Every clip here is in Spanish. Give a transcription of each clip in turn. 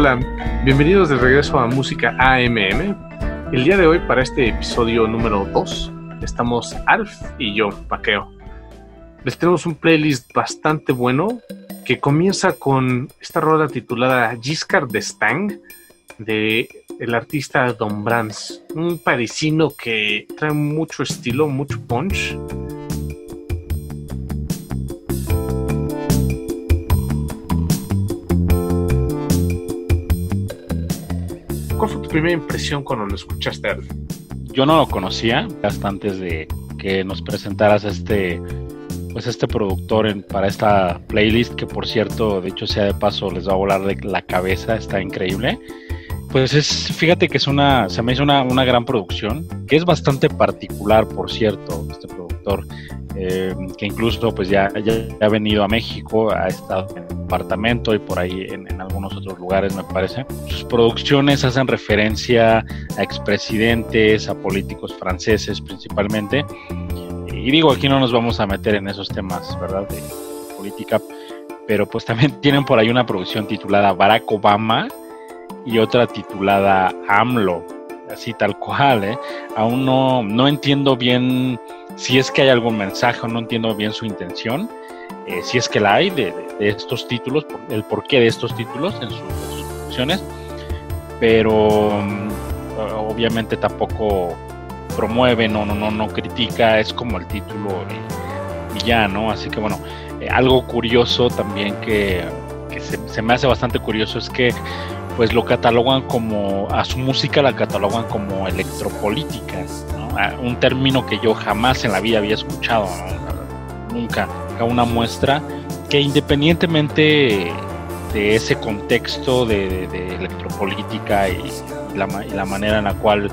Hola, bienvenidos de regreso a Música AMM. El día de hoy, para este episodio número 2, estamos Alf y yo, Paqueo. Les tenemos un playlist bastante bueno que comienza con esta rola titulada Giscard de Stang de el artista Don Brands, un parisino que trae mucho estilo, mucho punch ¿Cuál fue tu primera impresión cuando lo escuchaste? Yo no lo conocía hasta antes de que nos presentaras este pues este productor para esta playlist que por cierto, de hecho sea de paso les va a volar de la cabeza, está increíble. Pues es, fíjate que es una, se me hizo una, una gran producción, que es bastante particular, por cierto, este productor. Eh, que incluso pues ya, ya, ha venido a México, ha estado en departamento y por ahí en, algunos otros lugares me parece. Sus producciones hacen referencia a expresidentes, a políticos franceses principalmente. Y digo, aquí no nos vamos a meter en esos temas, ¿verdad? De política, pero pues también tienen por ahí una producción titulada Barack Obama y otra titulada AMLO, así tal cual, ¿eh? Aún no, no entiendo bien si es que hay algún mensaje o no entiendo bien su intención, eh, si es que la hay de, estos títulos, el porqué de estos títulos en, sus pero mm, obviamente tampoco promueve, no, no, no, no critica, es como el título y, ya, ¿no? Así que bueno, eh, algo curioso también que, se, se, me hace bastante curioso es que pues lo catalogan como, a su música la catalogan como electropolítica, un término que yo jamás en la vida había escuchado, nunca, una muestra que independientemente de ese contexto de, electropolítica y la, manera en la cual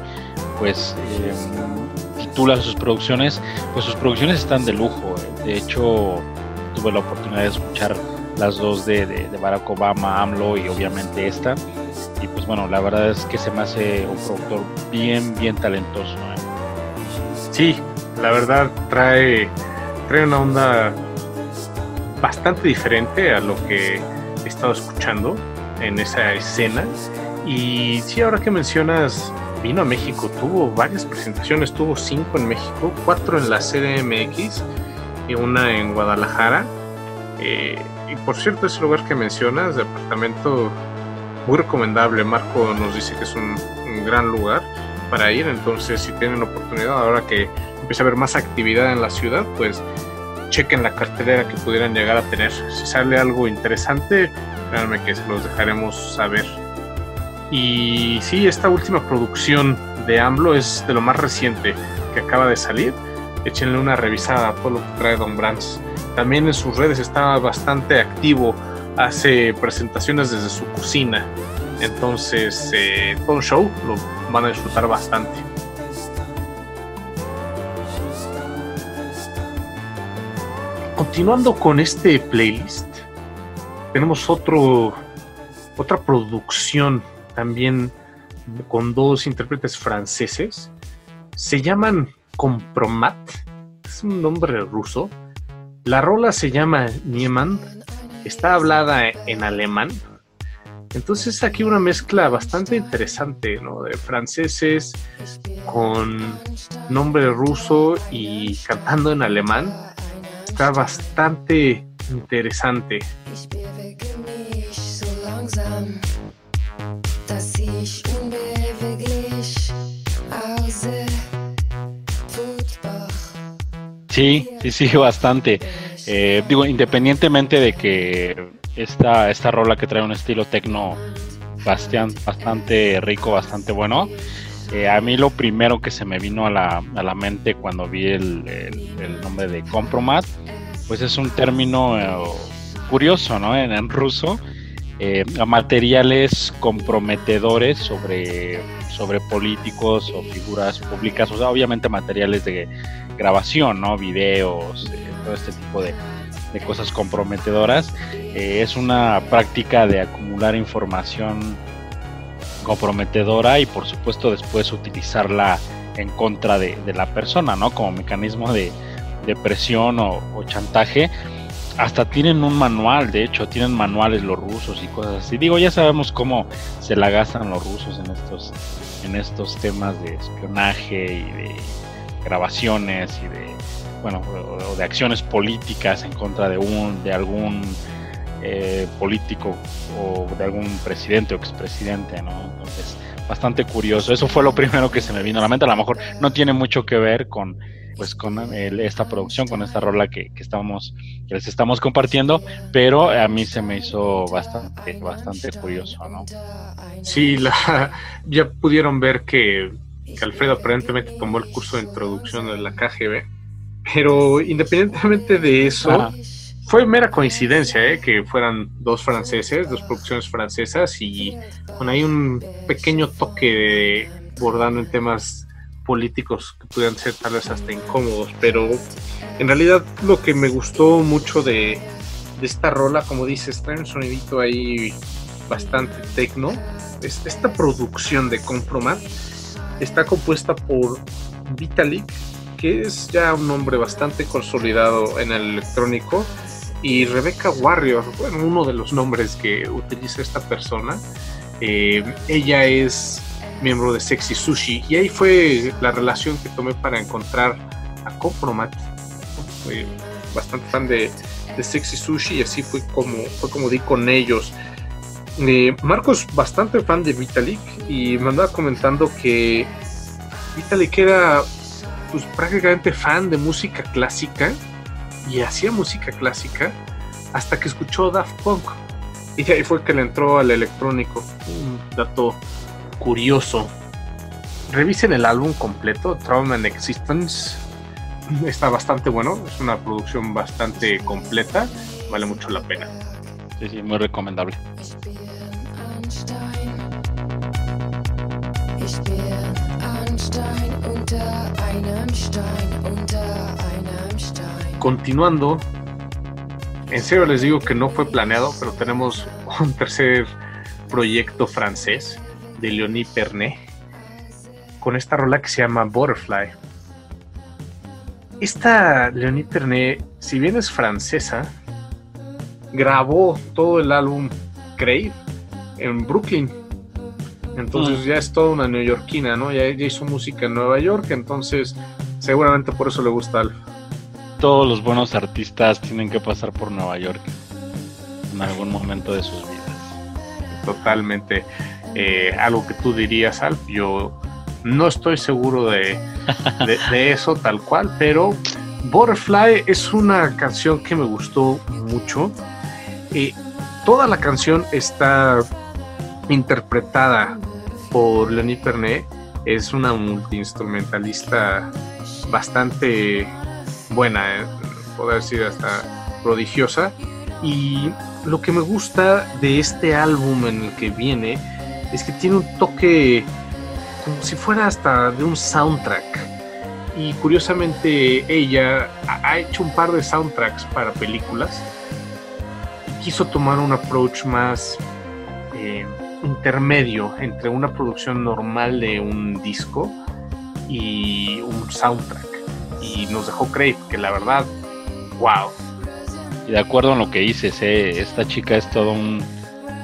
pues em, titula sus producciones, pues sus producciones están de lujo. De hecho, tuve la oportunidad de escuchar las dos de, de, Barack Obama, AMLO y obviamente esta. Y pues bueno, la verdad es que se me hace un productor bien, bien talentoso. ¿eh? Sí, la verdad trae, trae una onda bastante diferente a lo que he estado escuchando en esa escena. Y sí, ahora que mencionas, vino a México, tuvo varias presentaciones, tuvo cinco en México, cuatro en la CDMX y una en Guadalajara. Eh, y por cierto, ese lugar que mencionas, departamento muy recomendable. Marco nos dice que es un, gran lugar para ir. Entonces, si tienen oportunidad, ahora que empieza a haber más actividad en la ciudad, pues chequen la cartelera que pudieran llegar a tener. Si sale algo interesante, créanme que se los dejaremos saber. Y sí, esta última producción de AMLO es de lo más reciente que acaba de salir. Échenle una revisada a todo lo que trae Don Brands. También en sus redes está bastante activo, hace presentaciones desde su cocina. Entonces, eh, todo show lo van a disfrutar bastante. Continuando con este playlist, tenemos otro, otra producción también con dos intérpretes franceses. Se llaman Compromat, es un nombre ruso, la rola se llama Niemann, está hablada en alemán. Entonces aquí una mezcla bastante interesante, ¿no? De franceses con nombre ruso y cantando en alemán. Está bastante interesante. Sí, sí, sí, bastante. Eh, digo, independientemente de que esta, esta rola que trae un estilo tecno bastante, bastante rico, bastante bueno, eh, a mí lo primero que se me vino a la, a la mente cuando vi el, el, nombre de Compromat, pues es un término eh, curioso, ¿no? En, en ruso, materiales comprometedores sobre, sobre políticos o figuras públicas, o sea, obviamente materiales de grabación, ¿no? Videos, eh, todo este tipo de, cosas comprometedoras. Eh, es una práctica de acumular información comprometedora y por supuesto después utilizarla en contra de, la persona, ¿no? Como mecanismo de, presión o, chantaje. hasta tienen un manual, de hecho, tienen manuales los rusos y cosas así. Digo, ya sabemos cómo se la gastan los rusos en estos, en estos temas de espionaje y de grabaciones y de, bueno, de acciones políticas en contra de un, de algún eh, político o de algún presidente o expresidente, ¿no? Entonces, bastante curioso. Eso fue lo primero que se me vino a la mente. A lo mejor no tiene mucho que ver con pues con esta producción, con esta rola que, estamos, que les estamos compartiendo, pero a mí se me hizo bastante, bastante curioso, ¿no? Sí, la, ya pudieron ver que, Alfredo aparentemente tomó el curso de introducción de la KGB, pero independientemente de eso, fue mera coincidencia ¿eh? que fueran dos franceses, dos producciones francesas y con ahí un pequeño toque de bordando en temas políticos que pudieran ser tal vez hasta incómodos, pero en realidad lo que me gustó mucho de, esta rola, como dices, trae un sonidito ahí bastante tecno. esta producción de Compromat está compuesta por Vitalik, que es ya un nombre bastante consolidado en el electrónico y Rebecca Warrior, bueno, uno de los nombres que utiliza esta persona. Eh, ella es miembro de Sexy Sushi y ahí fue la relación que tomé para encontrar a Compromat. Fui bastante fan de, Sexy Sushi y así fue como, fue como di con ellos. Eh, Marcos, bastante fan de Vitalik y me andaba comentando que Vitalik era pues, prácticamente fan de música clásica y hacía música clásica hasta que escuchó Daft Punk. Y ahí fue que le entró al electrónico. Un dato curioso. Revisen el álbum completo, Trauma and Existence. Está bastante bueno, es una producción bastante completa, vale mucho la pena. Sí, sí, muy recomendable. Continuando, en serio les digo que no fue planeado, pero tenemos un tercer proyecto francés de Leonie Pernet con esta rola que se llama Butterfly. Esta Leonie Pernet, si bien es francesa, grabó todo el álbum Crave en Brooklyn. Entonces mm. ya es toda una neoyorquina, ¿no? Ya, ya hizo música en Nueva York, entonces seguramente por eso le gusta Alfa todos los buenos artistas tienen que pasar por Nueva York en algún momento de sus vidas. Totalmente. Eh, algo que tú dirías, Alf, yo no estoy seguro de, eso tal cual, pero Butterfly es una canción que me gustó mucho. Eh, toda la canción está interpretada por Lenny Pernet. Es una multiinstrumentalista bastante buena, ¿eh? poder decir hasta prodigiosa. Y lo que me gusta de este álbum en el que viene es que tiene un toque como si fuera hasta de un soundtrack. Y curiosamente ella ha hecho un par de soundtracks para películas. Quiso tomar un approach más eh, intermedio entre una producción normal de un disco y un soundtrack y nos dejó Crave, que la verdad, wow. Y de acuerdo en lo que dices, eh, esta chica es todo un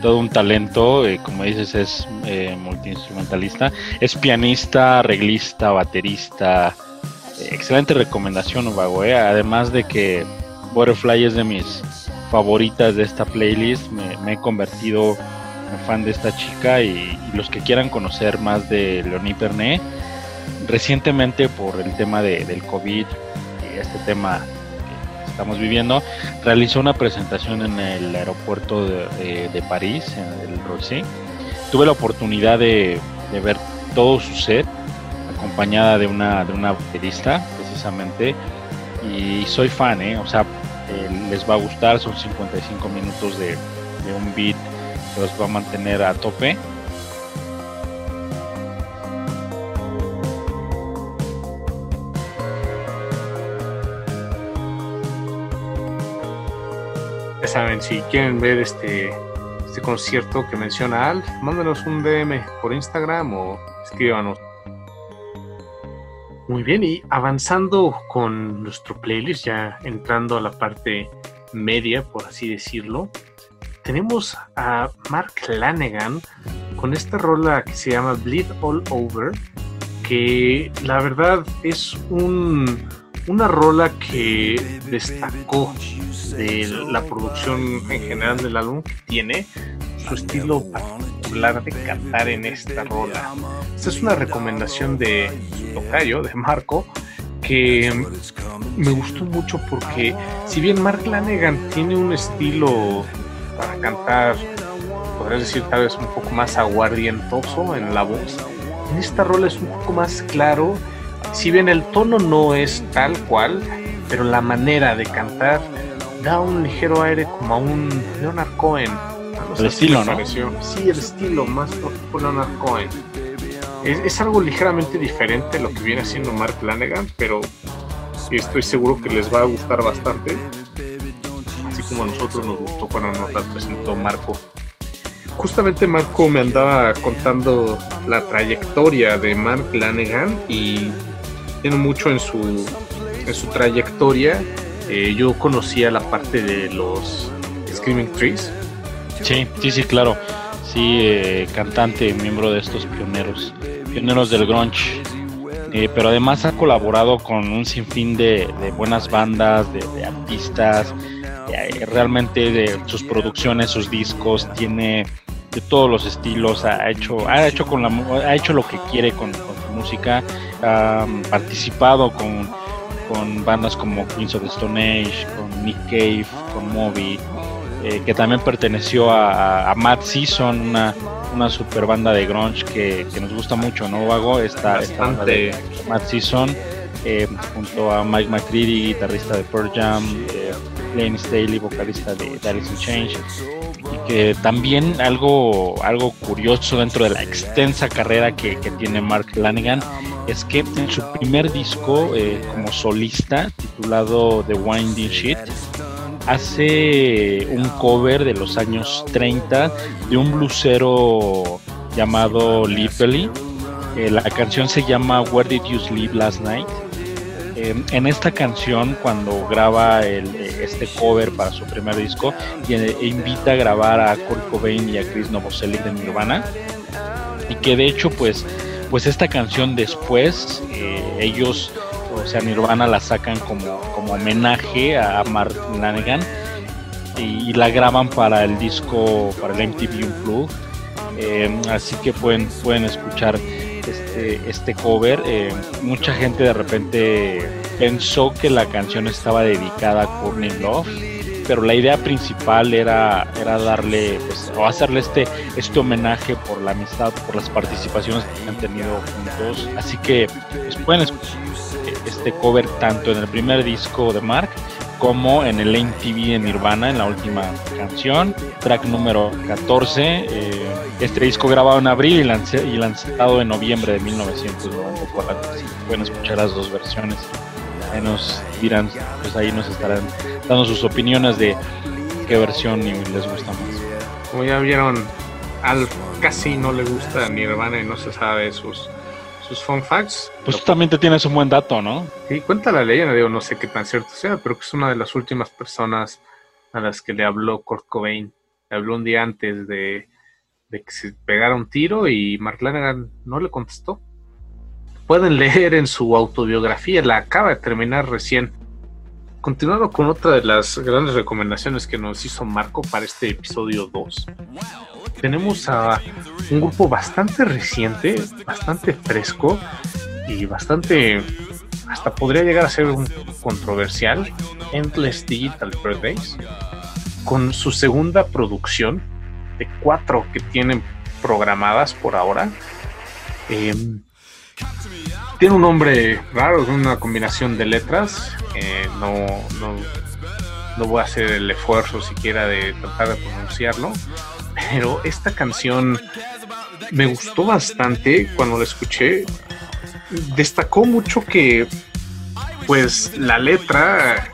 todo un talento, eh, como dices, es eh, multiinstrumentalista, es pianista, arreglista, baterista, excelente recomendación, Vago, además de que Butterfly es de mis favoritas de esta playlist, me, he convertido en fan de esta chica y, y, los que quieran conocer más de Leonie Pernet, recientemente por el tema de, del COVID y este tema que estamos viviendo, realizó una presentación en el aeropuerto de, París, en el Roissy. Tuve la oportunidad de, ver todo su set, acompañada de una, de una baterista, precisamente, y soy fan, ¿eh? o sea, eh, les va a gustar, son 55 minutos de, de un beat que los va a mantener a tope saben, si quieren ver este, este concierto que menciona Alf, mándenos un DM por Instagram o escríbanos. Muy bien, y avanzando con nuestro playlist, ya entrando a la parte media, por así decirlo, tenemos a Mark Lanegan con esta rola que se llama Bleed All Over, que la verdad es un, una rola que destacó de la producción en general del álbum que tiene su estilo particular de cantar en esta rola. Esta es una recomendación de tocayo, de Marco, que me gustó mucho porque si bien Mark Lanegan tiene un estilo para cantar, podrías decir tal vez un poco más aguardientoso en la voz, en esta rola es un poco más claro, si bien el tono no es tal cual, pero la manera de cantar da un ligero aire como a un Leonard Cohen. el estilo, ¿no? Sí, el estilo más tipo Leonard Cohen. Es, algo ligeramente diferente a lo que viene haciendo Mark Lanegan, pero estoy seguro que les va a gustar bastante. Así como a nosotros nos gustó cuando nos la presentó Marco. Justamente Marco me andaba contando la trayectoria de Mark Lanegan y tiene mucho en su, en su trayectoria eh, yo conocía la parte de los Screaming Trees. Sí, sí, sí, claro. Sí, eh, cantante, miembro de estos pioneros, pioneros del grunge. Eh, pero además ha colaborado con un sinfín de, buenas bandas, de, artistas, realmente de sus producciones, sus discos, tiene de todos los estilos, ha hecho, ha hecho con la, ha hecho lo que quiere con, música, ha participado con con bandas como Queens of the Stone Age, con Nick Cave, con Moby, eh, que también perteneció a, a Mad Season, una, una super banda de grunge que, nos gusta mucho, ¿no, Vago? Esta, esta banda de Mad Season, eh, junto a Mike McCready, guitarrista de Pearl Jam, eh, Lane Staley, vocalista de Alice in Change, y que también algo, algo curioso dentro de la extensa carrera que, que tiene Mark Lanigan es que en su primer disco eh, como solista, titulado The Winding Sheet, hace un cover de los años 30 de un blusero llamado Lipely. Eh, la canción se llama Where Did You Sleep Last Night? Eh, en esta canción, cuando graba este cover para su primer disco, e invita a grabar a Kurt Cobain y a Chris Novoselic de Nirvana, y que de hecho, pues, pues esta canción después eh, ellos, o sea, Nirvana la sacan como, como homenaje a Mark Lanegan y, la graban para el disco, para el MTV Unplugged. Eh, así que pueden, pueden escuchar este, este cover. Eh, mucha gente de repente pensó que la canción estaba dedicada a Courtney Love pero la idea principal era, era darle pues, o hacerle este, este homenaje por la amistad, por las participaciones que han tenido juntos. Así que pues, pueden escuchar este cover tanto en el primer disco de Mark como en el MTV de Nirvana en la última canción, track número 14. Eh, este disco grabado en abril y, y lanzado en noviembre de 1994. Así que pueden escuchar las dos versiones ahí nos dirán, pues ahí nos estarán dando sus opiniones de qué versión les gusta más. Como ya vieron, al casi no le gusta Nirvana y no se sabe sus, sus fun facts. Pues tú también te tienes un buen dato, ¿no? Sí, cuenta la leyenda, digo, no sé qué tan cierto sea, pero que es una de las últimas personas a las que le habló Kurt Cobain. Le habló un día antes de, de que se pegara un tiro y Mark Lanegan no le contestó pueden leer en su autobiografía, la acaba de terminar recién. Continuando con otra de las grandes recomendaciones que nos hizo Marco para este episodio 2. Tenemos a un grupo bastante reciente, bastante fresco y bastante, hasta podría llegar a ser un controversial, Endless Digital Birthdays, con su segunda producción de cuatro que tienen programadas por ahora. Eh, tiene un nombre raro, es una combinación de letras. Eh, no, no, voy a hacer el esfuerzo siquiera de tratar de pronunciarlo. Pero esta canción me gustó bastante cuando la escuché. Destacó mucho que, pues, la letra,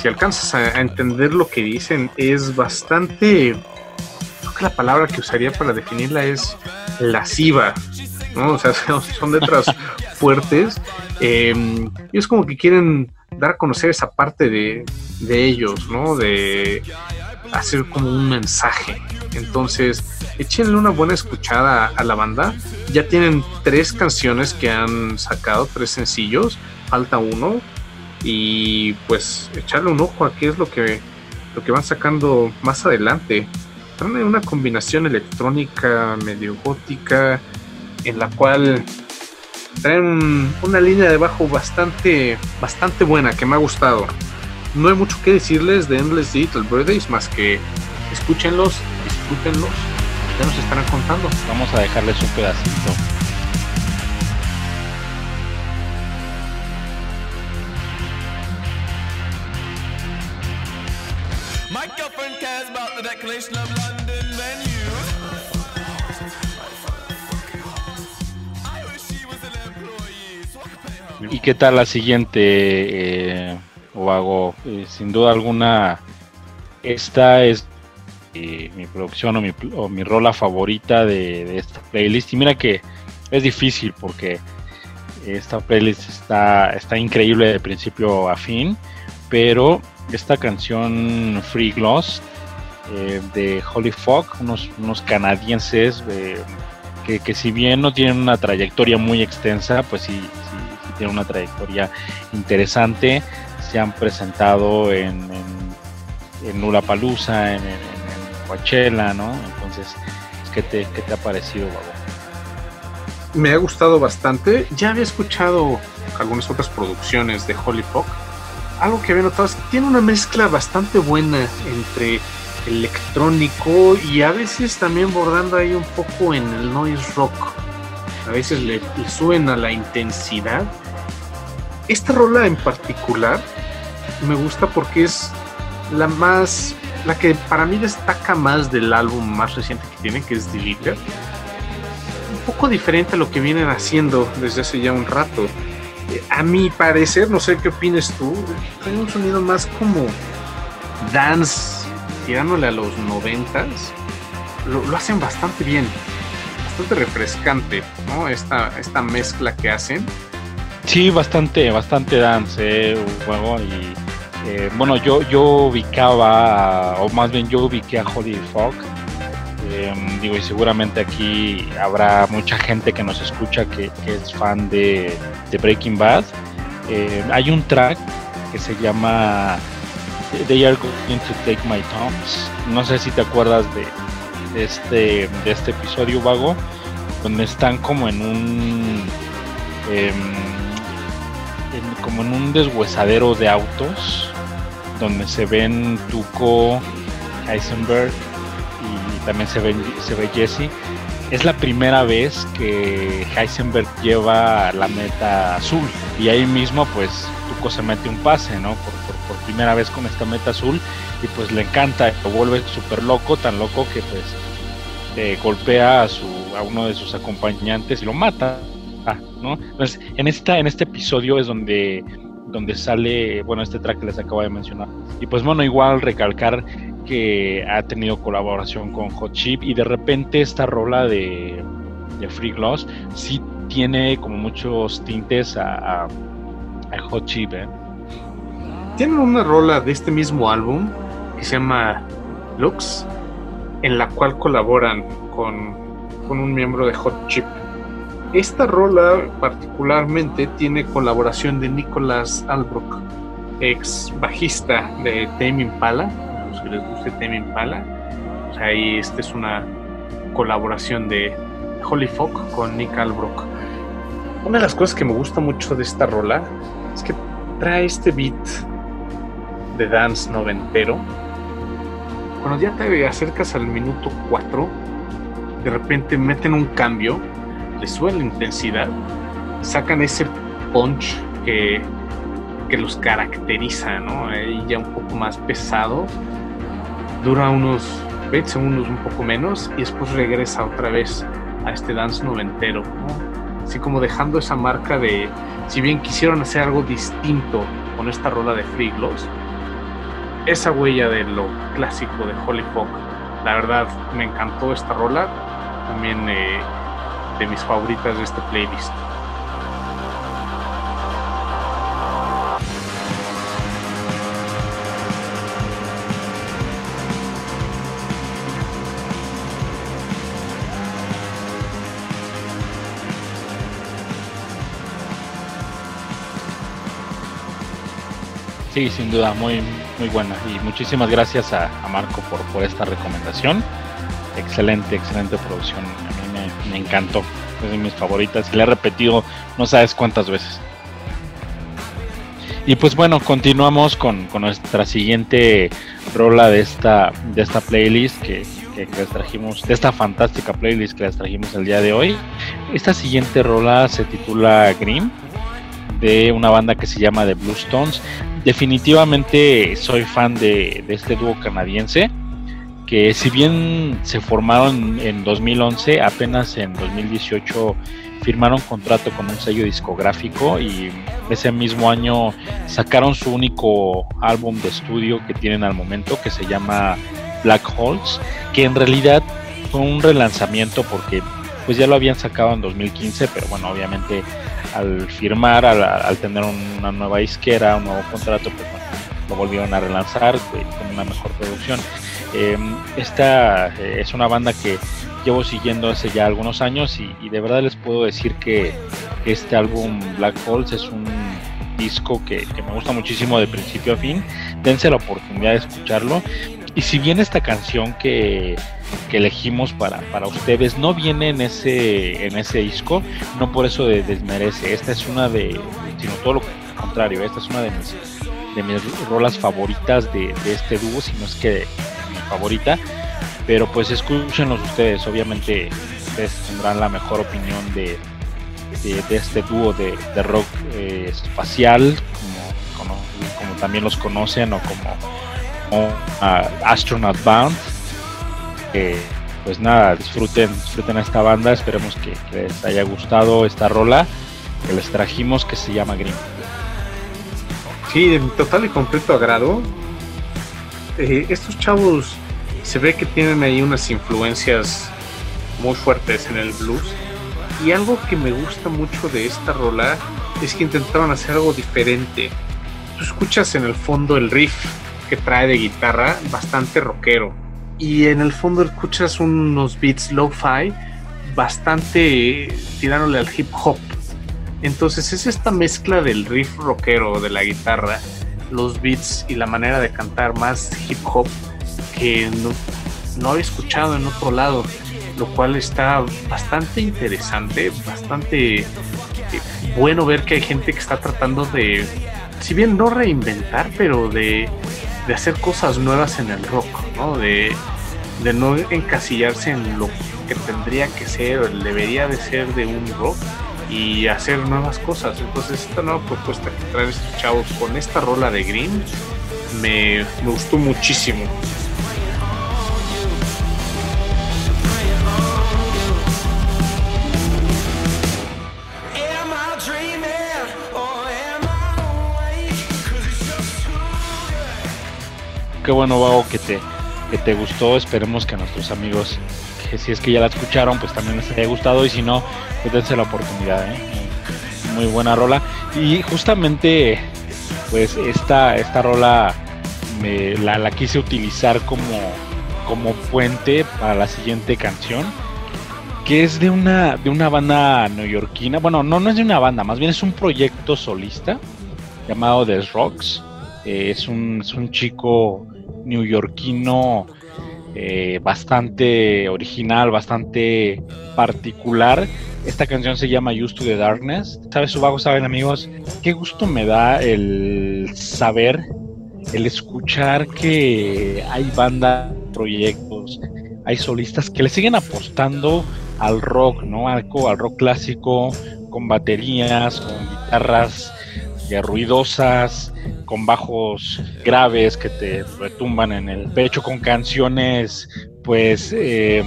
si alcanzas a, entender lo que dicen, es bastante. Creo que la palabra que usaría para definirla es lasciva. ¿no? O sea, son letras fuertes. Eh, es como que quieren dar a conocer esa parte de, de ellos, ¿no? De hacer como un mensaje. Entonces, échenle una buena escuchada a la banda. Ya tienen tres canciones que han sacado, tres sencillos, falta uno. Y pues echarle un ojo a qué es lo que, lo que van sacando más adelante. Traen una combinación electrónica medio gótica en la cual traen una línea de bajo bastante, bastante buena que me ha gustado. No hay mucho que decirles de Endless Little Birthdays más que escúchenlos, disfrútenlos, ya nos estarán contando. Vamos a dejarles un pedacito. My girlfriend cares about the declaration of qué tal la siguiente, eh, Oago? Eh, sin duda alguna, esta es eh, mi producción o mi, o mi rola favorita de, esta playlist. Y mira que es difícil porque esta playlist está, está increíble de principio a fin, pero esta canción Free Gloss de Holy Fog, unos, unos canadienses que, que, si bien no tienen una trayectoria muy extensa, pues sí, sí, tienen una trayectoria interesante. Se han presentado en, en, en Nula Palusa, en, en, ¿no? Entonces, ¿qué te, qué te ha parecido, Babo? Me ha gustado bastante. Ya había escuchado algunas otras producciones de Holy Fog. Algo que había notado es que tiene una mezcla bastante buena entre electrónico y a veces también bordando ahí un poco en el noise rock. A veces le, le suben a la intensidad. Esta rola en particular me gusta porque es la más, la que para mí destaca más del álbum más reciente que tiene, que es Deleter. Un poco diferente a lo que vienen haciendo desde hace ya un rato. A mi parecer, no sé qué opines tú, tiene un sonido más como dance tirándole a los noventas, lo, lo, hacen bastante bien, bastante refrescante, ¿no? Esta, esta mezcla que hacen. Sí, bastante, bastante dance, eh, juego y eh, bueno, yo, yo ubicaba, o más bien yo ubiqué a Holly Fog. Eh, digo, y seguramente aquí habrá mucha gente que nos escucha que, que es fan de, de Breaking Bad. Eh, hay un track que se llama They Are Going to Take My Thumbs. No sé si te acuerdas de, de, este, de este episodio vago, donde están como en un. Como en un deshuesadero de autos, donde se ven Tuco, Heisenberg y también se, ven, se ve Jesse. Es la primera vez que Heisenberg lleva la meta azul y ahí mismo pues Tuco se mete un pase, ¿no? Por primera vez con esta meta azul y pues le encanta, lo vuelve súper loco, tan loco que pues eh, golpea a, su, a uno de sus acompañantes y lo mata, ¿no? Entonces en, esta, en este episodio es donde donde sale, bueno, este track que les acabo de mencionar. Y pues bueno, igual recalcar que ha tenido colaboración con Hot Chip y de repente esta rola de, de Free Gloss sí tiene como muchos tintes a Hot Chip. ¿eh? Tienen una rola de este mismo álbum que se llama Lux, en la cual colaboran con, con un miembro de Hot Chip. Esta rola particularmente tiene colaboración de Nicholas Albrook, ex bajista de Tame Impala, los que les guste Tame Impala. Sea, ahí esta es una colaboración de Holly Folk con Nick Albrook. Una de las cosas que me gusta mucho de esta rola es que trae este beat de dance noventero. Cuando ya te acercas al minuto 4, de repente meten un cambio le suben la intensidad, sacan ese punch que, que los caracteriza, ¿no? Ahí ya un poco más pesado, dura unos 20 segundos, un poco menos, y después regresa otra vez a este dance noventero, ¿no? Así como dejando esa marca de, si bien quisieron hacer algo distinto con esta rola de Free Gloss, esa huella de lo clásico de Holy Folk, la verdad me encantó esta rola, también eh, de mis favoritas de este playlist. Sí, sin duda, muy, muy buena. Y muchísimas gracias a, a Marco por, por esta recomendación. Excelente, excelente producción me, encantó. Es de mis favoritas y la he repetido no sabes cuántas veces. Y pues bueno, continuamos con, nuestra siguiente rola de esta, de esta playlist que, les trajimos, de esta fantástica playlist que les trajimos el día de hoy. Esta siguiente rola se titula Grimm de una banda que se llama The Blue Stones. Definitivamente soy fan de, este dúo canadiense, que si bien se formaron en 2011, apenas en 2018 firmaron contrato con un sello discográfico y ese mismo año sacaron su único álbum de estudio que tienen al momento, que se llama Black Holes, que en realidad fue un relanzamiento porque pues ya lo habían sacado en 2015, pero bueno, obviamente al firmar, al, tener una nueva isquera, un nuevo contrato, pues lo volvieron a relanzar con una mejor producción. Em, esta eh, es una banda que llevo siguiendo hace ya algunos años y, de verdad les puedo decir que este álbum Black Holes es un disco que, me gusta muchísimo de principio a fin. Dense la oportunidad de escucharlo. Y si bien esta canción que elegimos para, para ustedes no viene en ese, en ese disco, no por eso desmerece. Esta es una de, sino todo lo contrario, esta es una de mis, de mis rolas favoritas de, este dúo, si no es que favorita. Pero pues escúchenlos ustedes, obviamente ustedes tendrán la mejor opinión de, de, este dúo de, rock eh, espacial, como, como, también los conocen, o como, Astronaut Bound pues nada, disfruten, disfruten esta banda, esperemos que, les haya gustado esta rola que les trajimos que se llama Green. Sí, de total y completo agrado. Eh, estos chavos se ve que tienen ahí unas influencias muy fuertes en el blues. Y algo que me gusta mucho de esta rola es que intentaron hacer algo diferente. Tú escuchas en el fondo el riff que trae de guitarra bastante rockero y en el fondo escuchas unos beats lo-fi bastante tirándole al hip hop. Entonces es esta mezcla del riff rockero de la guitarra, los beats y la manera de cantar más hip hop que no, no había escuchado en otro lado, lo cual está bastante interesante, bastante eh, bueno ver que hay gente que está tratando de, si bien no reinventar, pero de de hacer cosas nuevas en el rock, ¿no? De, de no encasillarse en lo que tendría que ser o debería de ser de un rock y hacer nuevas cosas. Entonces esta nueva propuesta que traen estos chavos con esta rola de Green me, me gustó muchísimo. qué bueno, Vago, que te, que te gustó. Esperemos que a nuestros amigos, que si es que ya la escucharon, pues también les haya gustado. Y si no, pues dense la oportunidad. ¿eh? Muy, buena rola. Y justamente, pues esta, esta rola me, la, la quise utilizar como, como puente para la siguiente canción que es de una, de una banda neoyorquina. Bueno, no, no es de una banda, más bien es un proyecto solista llamado The Rocks. Eh, es, un, es, un, chico neoyorquino eh, bastante original, bastante particular. Esta canción se llama Used to the Darkness. ¿Sabes, Subago? ¿Saben, amigos? Qué gusto me da el saber, el escuchar que hay bandas, proyectos, hay solistas que le siguen apostando al rock, ¿no? Al, al rock clásico, con baterías, con guitarras ruidosas, con bajos graves que te retumban en el pecho, con canciones, pues, eh,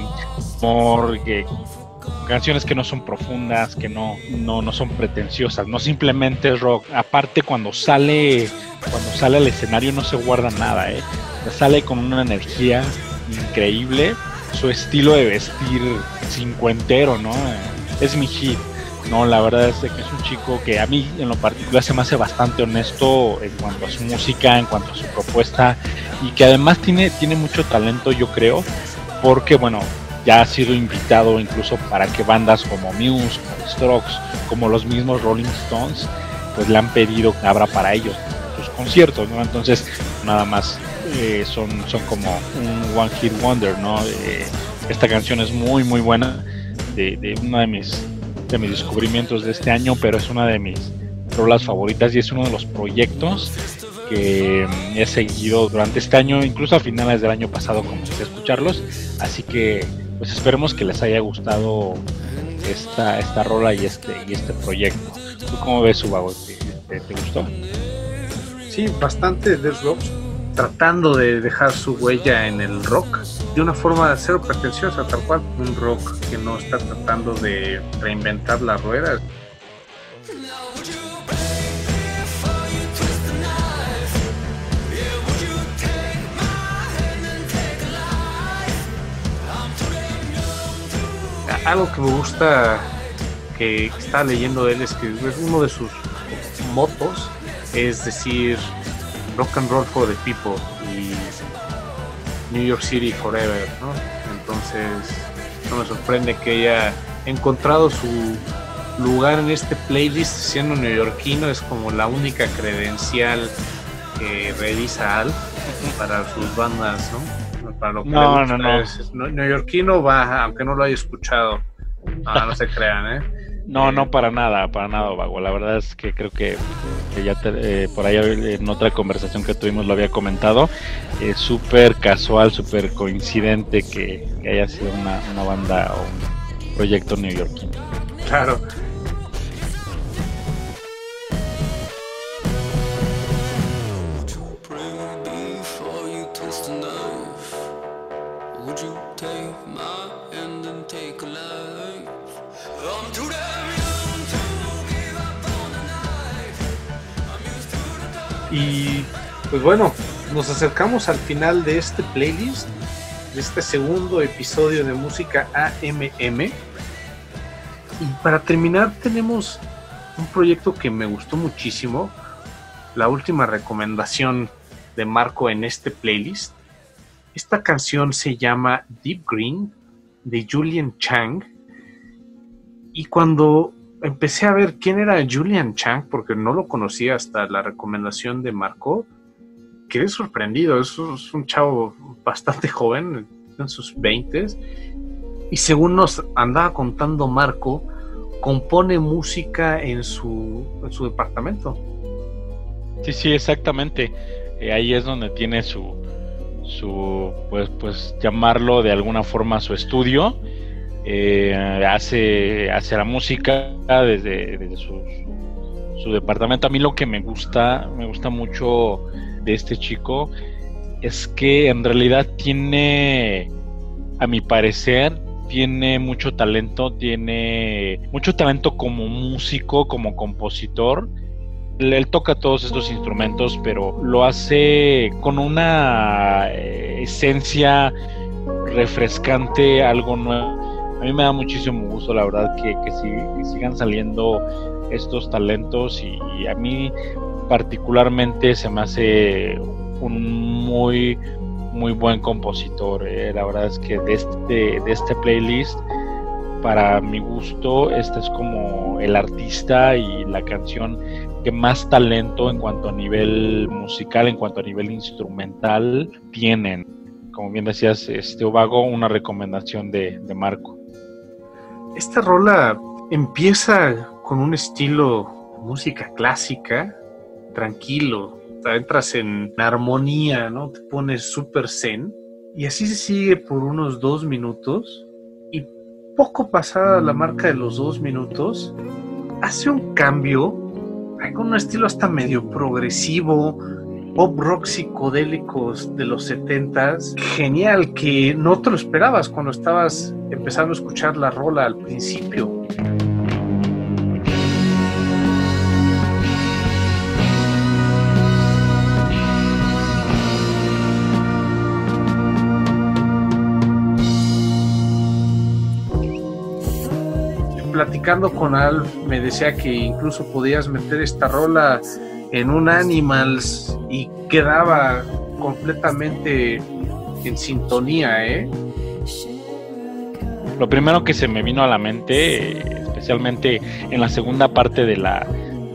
canciones que no son profundas, que no, no, no son pretenciosas, no simplemente es rock. Aparte, cuando sale, cuando sale al escenario no se guarda nada, ¿eh? sale con una energía increíble. Su estilo de vestir cincuentero, ¿no? Es mi hit. No, la verdad es que es un chico que a mí en lo particular se me hace bastante honesto en cuanto a su música, en cuanto a su propuesta y que además tiene, tiene mucho talento yo creo, porque bueno, ya ha sido invitado incluso para que bandas como Muse, como Strokes, como los mismos Rolling Stones, pues le han pedido que abra para ellos, sus conciertos, ¿no? Entonces, nada más eh, son, son como un One Hit Wonder, ¿no? Eh, esta canción es muy, muy buena, de, de uno de mis, de mis descubrimientos de este año, pero es una de mis rolas favoritas y es uno de los proyectos que he seguido durante este año, incluso a finales del año pasado comencé a escucharlos, así que pues esperemos que les haya gustado esta, esta rola y este, y este proyecto. ¿Tú cómo ves, Subago? ¿Te, te, gustó? Sí, bastante de tratando de dejar su huella en el rock de una forma cero pretenciosa, tal cual un rock que no está tratando de reinventar la rueda. algo que me gusta que está leyendo él es que uno de sus motos es decir rock and roll for the people y New York City forever ¿no? entonces no me sorprende que haya encontrado su lugar en este playlist siendo neoyorquino es como la única credencial que revisa Al para sus bandas ¿no? para lo que no, no, no. Es, neoyorquino va, aunque no lo haya escuchado. No se crean, ¿eh? No, no para nada, para nada, Vago. La verdad es que creo que, ya te, eh, por ahí en otra conversación que tuvimos lo había comentado. Es súper casual, súper coincidente que, que, haya sido una, una banda o un proyecto neoyorquino. Claro. Pues bueno, nos acercamos al final de este playlist, de este segundo episodio de música AMM. Y para terminar tenemos un proyecto que me gustó muchísimo, la última recomendación de Marco en este playlist. Esta canción se llama Deep Green de Julian Chang. Y cuando empecé a ver quién era Julian Chang, porque no lo conocía hasta la recomendación de Marco. Quedé sorprendido, es, un chavo bastante joven, en sus 20 y según nos andaba contando Marco, compone música en su, en su departamento. Sí, sí, exactamente. Eh, ahí es donde tiene su, su, pues, pues llamarlo de alguna forma su estudio eh, hace, hace la música desde, desde su, su, su, departamento. A mí lo que me gusta, me gusta mucho de este chico es que en realidad tiene, a mi parecer, tiene mucho talento, tiene mucho talento como músico, como compositor. Él toca todos estos instrumentos, pero lo hace con una eh, esencia refrescante, algo nuevo a mí me da muchísimo gusto, la verdad, que, que, que sigan saliendo estos talentos y, y, a mí particularmente se me hace un muy, muy buen compositor. Eh. La verdad es que de este, de este playlist, para mi gusto, este es como el artista y la canción que más talento en cuanto a nivel musical, en cuanto a nivel instrumental tienen. Como bien decías, este Ovago, una recomendación de, de Marco. Esta rola empieza con un estilo de música clásica, tranquilo, entras en armonía, ¿no? Te pones súper zen. Y así se sigue por unos dos minutos. Y poco pasada la marca de los dos minutos hace un cambio con un estilo hasta medio progresivo, pop rock psicodélicos de los 70s. Genial, que no te lo esperabas cuando estabas empezando a escuchar la rola al principio. platicando con Al me decía que incluso podías meter esta rola en un Animals y quedaba completamente en sintonía, ¿eh? Lo primero que se me vino a la mente, especialmente en la segunda parte de la,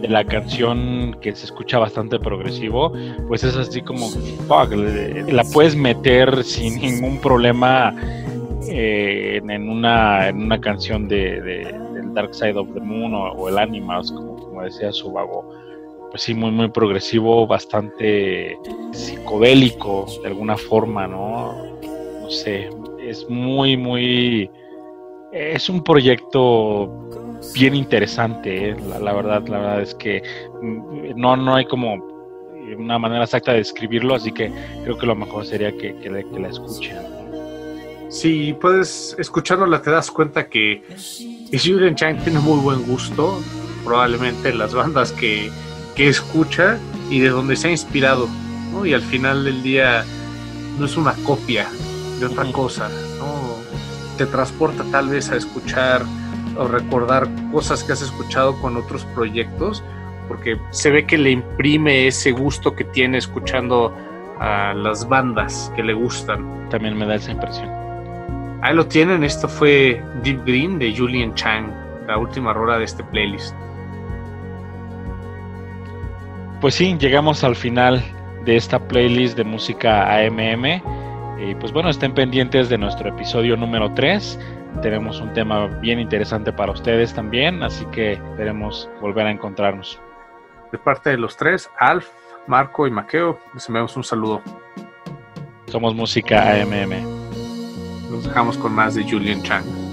de la canción que se escucha bastante progresivo, pues es así como, fuck, la puedes meter sin ningún problema eh, en, una, en una canción de, del Dark Side of the Moon o, el Animals, como, como decía vago pues sí, muy, muy progresivo, bastante psicodélico de alguna forma, ¿no? No sé, es muy, muy... Es un proyecto bien interesante, ¿eh? la, verdad, la verdad es que mm, no, no hay como una manera exacta de describirlo, así que creo que lo mejor sería que, que, la escuchen. Si puedes escuchándola te das cuenta que Julian Chang tiene muy buen gusto, probablemente las bandas que que escucha y de donde se ha inspirado, ¿no? Y al final del día no es una copia de otra cosa, ¿no? Te transporta tal vez a escuchar o recordar cosas que has escuchado con otros proyectos, porque se ve que le imprime ese gusto que tiene escuchando a las bandas que le gustan. También me da esa impresión. Ahí lo tienen, esto fue Deep Green de Julian Chang, la última rola de este playlist. Pues sí, llegamos al final de esta playlist de música AMM. Y pues bueno, estén pendientes de nuestro episodio número 3. Tenemos un tema bien interesante para ustedes también, así que esperemos volver a encontrarnos. De parte de los tres, Alf, Marco y Maqueo, les enviamos un saludo. Somos música AMM. Nos dejamos con más de Julian Chang.